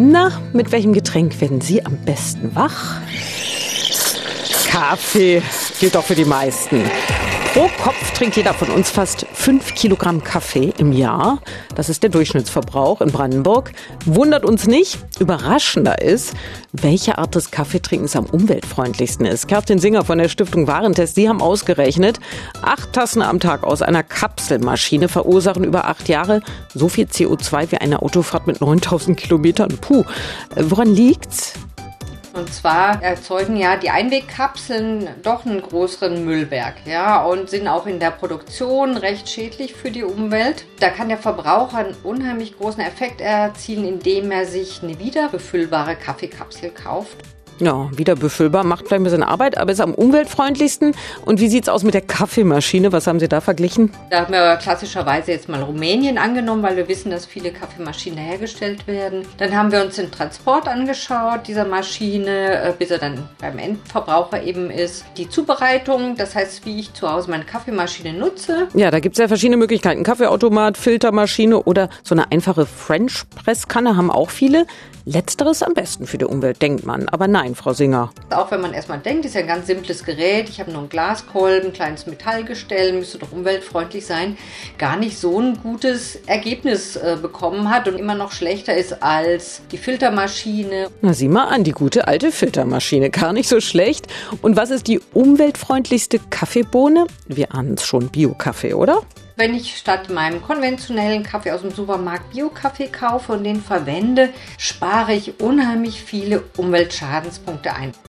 Na, mit welchem Getränk werden Sie am besten wach? Kaffee gilt doch für die meisten. Pro Kopf trinkt jeder von uns fast 5 Kilogramm Kaffee im Jahr. Das ist der Durchschnittsverbrauch in Brandenburg. Wundert uns nicht. Überraschender ist, welche Art des Kaffeetrinkens am umweltfreundlichsten ist. Kerstin Singer von der Stiftung Warentest, Sie haben ausgerechnet, acht Tassen am Tag aus einer Kapselmaschine verursachen über acht Jahre so viel CO2 wie eine Autofahrt mit 9000 Kilometern. Puh, woran liegt's? Und zwar erzeugen ja die Einwegkapseln doch einen größeren Müllberg, ja, und sind auch in der Produktion recht schädlich für die Umwelt. Da kann der Verbraucher einen unheimlich großen Effekt erzielen, indem er sich eine wiederbefüllbare Kaffeekapsel kauft. Ja, wieder befüllbar, macht vielleicht ein bisschen Arbeit, aber ist am umweltfreundlichsten. Und wie sieht's aus mit der Kaffeemaschine? Was haben Sie da verglichen? Da haben wir klassischerweise jetzt mal Rumänien angenommen, weil wir wissen, dass viele Kaffeemaschinen hergestellt werden. Dann haben wir uns den Transport angeschaut dieser Maschine, äh, bis er dann beim Endverbraucher eben ist. Die Zubereitung, das heißt, wie ich zu Hause meine Kaffeemaschine nutze. Ja, da gibt's ja verschiedene Möglichkeiten. Kaffeeautomat, Filtermaschine oder so eine einfache French-Presskanne haben auch viele. Letzteres am besten für die Umwelt, denkt man. Aber nein, Frau Singer. Auch wenn man erstmal denkt, ist ja ein ganz simples Gerät. Ich habe nur einen Glaskolben, ein kleines Metallgestell, müsste doch umweltfreundlich sein. Gar nicht so ein gutes Ergebnis äh, bekommen hat und immer noch schlechter ist als die Filtermaschine. Na, sieh mal an, die gute alte Filtermaschine. Gar nicht so schlecht. Und was ist die umweltfreundlichste Kaffeebohne? Wir ahnen es schon, Bio-Kaffee, oder? Wenn ich statt meinem konventionellen Kaffee aus dem Supermarkt Bio-Kaffee kaufe und den verwende, spare ich unheimlich viele Umweltschadenspunkte ein.